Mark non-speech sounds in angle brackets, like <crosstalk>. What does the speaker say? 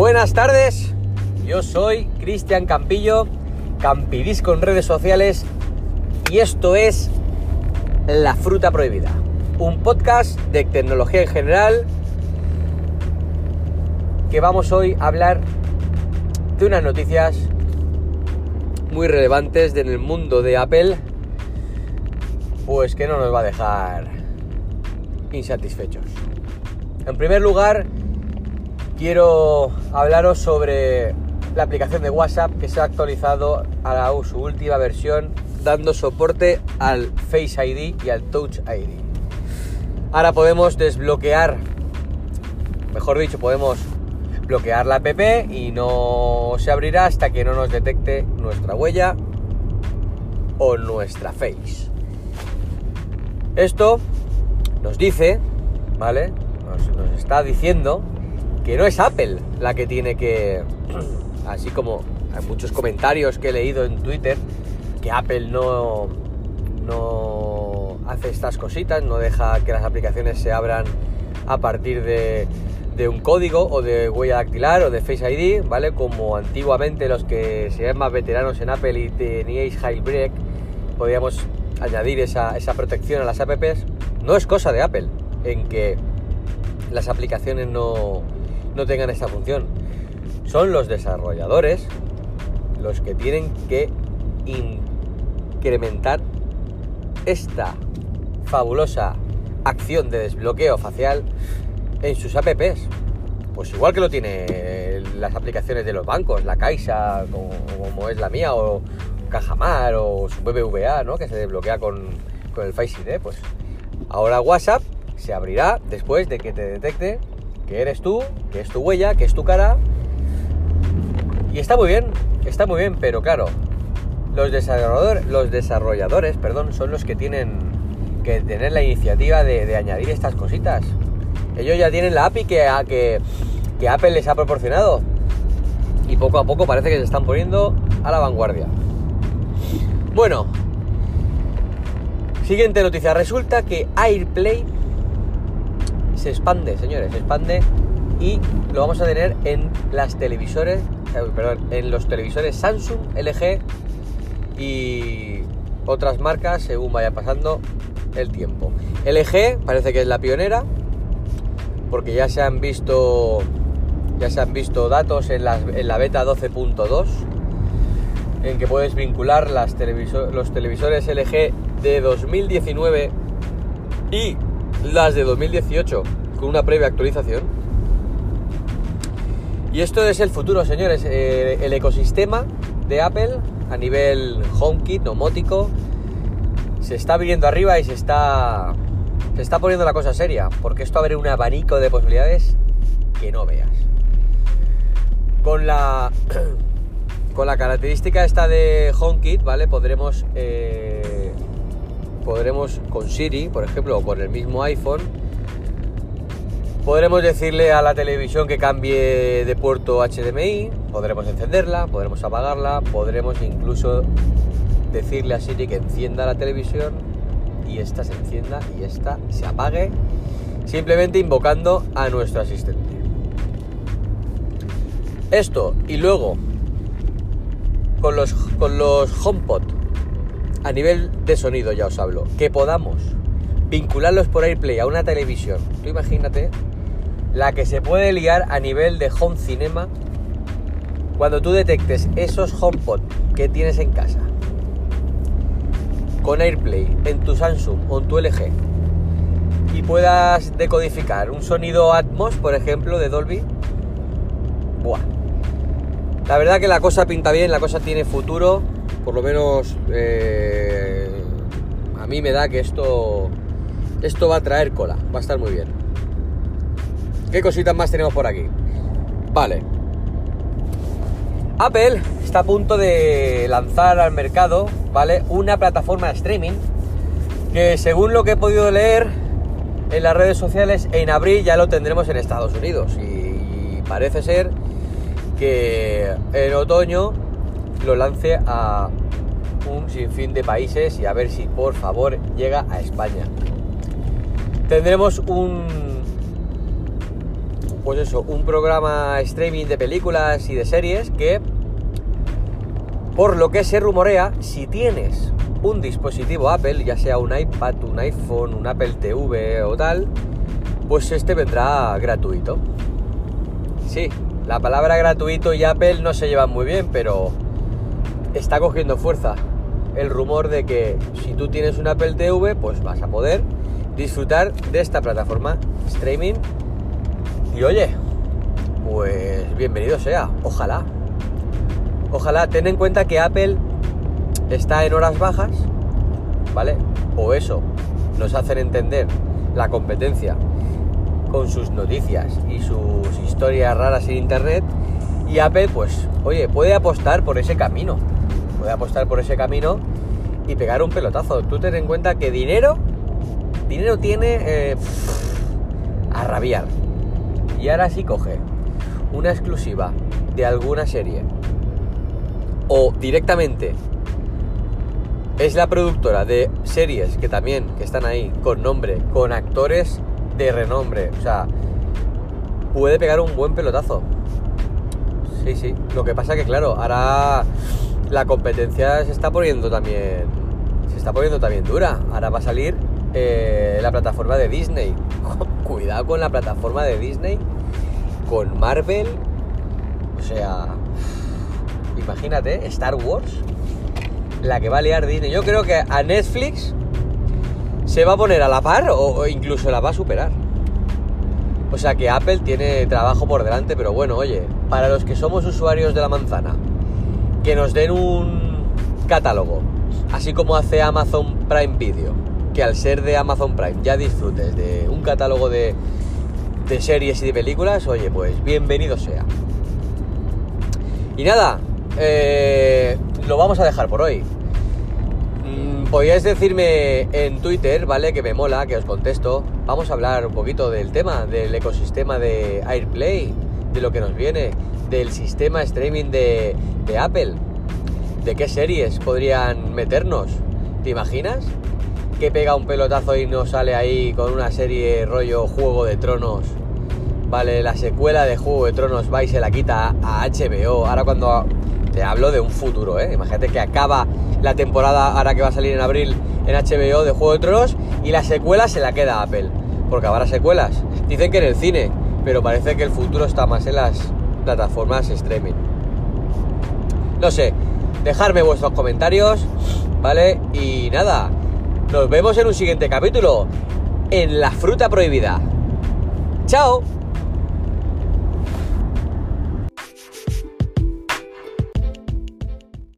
Buenas tardes, yo soy Cristian Campillo, Campidisco en redes sociales y esto es La Fruta Prohibida, un podcast de tecnología en general que vamos hoy a hablar de unas noticias muy relevantes en el mundo de Apple, pues que no nos va a dejar insatisfechos. En primer lugar, quiero hablaros sobre la aplicación de WhatsApp que se ha actualizado a su última versión dando soporte al Face ID y al Touch ID. Ahora podemos desbloquear, mejor dicho, podemos bloquear la app y no se abrirá hasta que no nos detecte nuestra huella o nuestra face. Esto nos dice, ¿vale? Nos, nos está diciendo que no es Apple la que tiene que, así como hay muchos comentarios que he leído en Twitter, que Apple no, no hace estas cositas, no deja que las aplicaciones se abran a partir de, de un código o de huella dactilar o de Face ID, ¿vale? Como antiguamente los que sean más veteranos en Apple y teníais Jailbreak, podíamos añadir esa, esa protección a las apps. No es cosa de Apple en que las aplicaciones no, no tengan esta función. Son los desarrolladores los que tienen que incrementar esta fabulosa acción de desbloqueo facial en sus apps. Pues igual que lo tiene las aplicaciones de los bancos, la Caixa, como, es la mía, o Cajamar, o su BBVA, ¿no? Que se desbloquea con, con el Face ID. Pues ahora WhatsApp se abrirá después de que te detecte que eres tú, que es tu huella, que es tu cara. Y está muy bien, está muy bien, pero claro, los desarrolladores, los desarrolladores perdón, son los que tienen que tener la iniciativa de, añadir estas cositas. Ellos ya tienen la API que, que, Apple les ha proporcionado. Y poco a poco parece que se están poniendo a la vanguardia. Bueno, siguiente noticia. Resulta que AirPlay se expande, señores, se expande y lo vamos a tener en las televisores, eh, perdón, en los televisores Samsung, LG y otras marcas según vaya pasando el tiempo. LG parece que es la pionera porque ya se han visto ya se han visto datos en, en la beta 12.2 en que puedes vincular las los televisores LG de 2019 y las de 2018 con una previa actualización. Y esto es el futuro, señores. Eh, el ecosistema de Apple a nivel HomeKit, domótico, se está viniendo arriba y se está, se está poniendo la cosa seria, porque esto abre un abanico de posibilidades que no veas. Con la, <clears throat> con la característica esta de HomeKit, ¿vale? Podremos, eh, podremos con Siri, por ejemplo, o con el mismo iPhone, Podremos decirle a la televisión que cambie de puerto HDMI, podremos encenderla, podremos apagarla, podremos incluso decirle a Siri que encienda la televisión y esta se encienda y esta se apague, simplemente invocando a nuestro asistente. Esto y luego con los, con los HomePod a nivel de sonido ya os hablo, que podamos vincularlos por AirPlay a una televisión. Tú imagínate la que se puede liar a nivel de home cinema cuando tú detectes esos HomePod que tienes en casa con AirPlay en tu Samsung o en tu LG y puedas decodificar un sonido Atmos, por ejemplo, de Dolby. Buah. La verdad que la cosa pinta bien, la cosa tiene futuro. Por lo menos eh, a mí me da que esto, esto va a traer cola, va a estar muy bien. ¿Qué cositas más tenemos por aquí? Vale. Apple está a punto de lanzar al mercado, ¿vale? Una plataforma de streaming que según lo que he podido leer en las redes sociales, en abril ya lo tendremos en Estados Unidos. Y parece ser que en otoño lo lance a un sinfín de países y a ver si por favor llega a España. Tendremos un pues eso, un programa streaming de películas y de series que, por lo que se rumorea, si tienes un dispositivo Apple, ya sea un iPad, un iPhone, un Apple TV o tal, pues este vendrá gratuito. Sí, la palabra gratuito y Apple no se llevan muy bien, pero está cogiendo fuerza el rumor de que si tú tienes un Apple TV, pues vas a poder disfrutar de esta plataforma streaming. Y oye, pues bienvenido sea, ojalá. Ojalá, ten en cuenta que Apple está en horas bajas, ¿vale? O eso nos hacen entender la competencia con sus noticias y sus historias raras en internet. Y Apple, pues, oye, puede apostar por ese camino. Puede apostar por ese camino y pegar un pelotazo. Tú ten en cuenta que dinero, dinero tiene eh, a rabiar. Y ahora sí coge una exclusiva de alguna serie o directamente es la productora de series que también que están ahí con nombre, con actores de renombre, o sea, puede pegar un buen pelotazo. Sí, sí. Lo que pasa que claro, ahora la competencia se está poniendo también se está poniendo también dura. Ahora va a salir eh, la plataforma de Disney. <laughs> Cuidado con la plataforma de Disney, con Marvel, o sea, imagínate, Star Wars, la que va a liar Disney. Yo creo que a Netflix se va a poner a la par o, incluso la va a superar. O sea que Apple tiene trabajo por delante, pero bueno, oye, para los que somos usuarios de la manzana, que nos den un catálogo, así como hace Amazon Prime Video, que al ser de Amazon Prime ya disfrutes de un catálogo de, de series y de películas, oye, pues bienvenido sea. Y nada, eh, lo vamos a dejar por hoy. Mm, podríais decirme en Twitter, ¿vale? Que me mola, que os contesto. Vamos a hablar un poquito del tema, del ecosistema de AirPlay, de lo que nos viene, del sistema streaming de, de Apple. ¿De qué series podrían meternos? ¿Te imaginas? Que pega un pelotazo y nos sale ahí con una serie rollo Juego de Tronos. Vale, la secuela de Juego de Tronos va y se la quita a HBO. Ahora cuando te hablo de un futuro, ¿eh? Imagínate que acaba la temporada ahora que va a salir en abril en HBO de Juego de Tronos y la secuela se la queda a Apple. Porque habrá secuelas. Dicen que en el cine, pero parece que el futuro está más en las plataformas streaming. No sé, dejadme vuestros comentarios, ¿vale? Y nada, nos vemos en un siguiente capítulo, en La Fruta Prohibida. ¡Chao!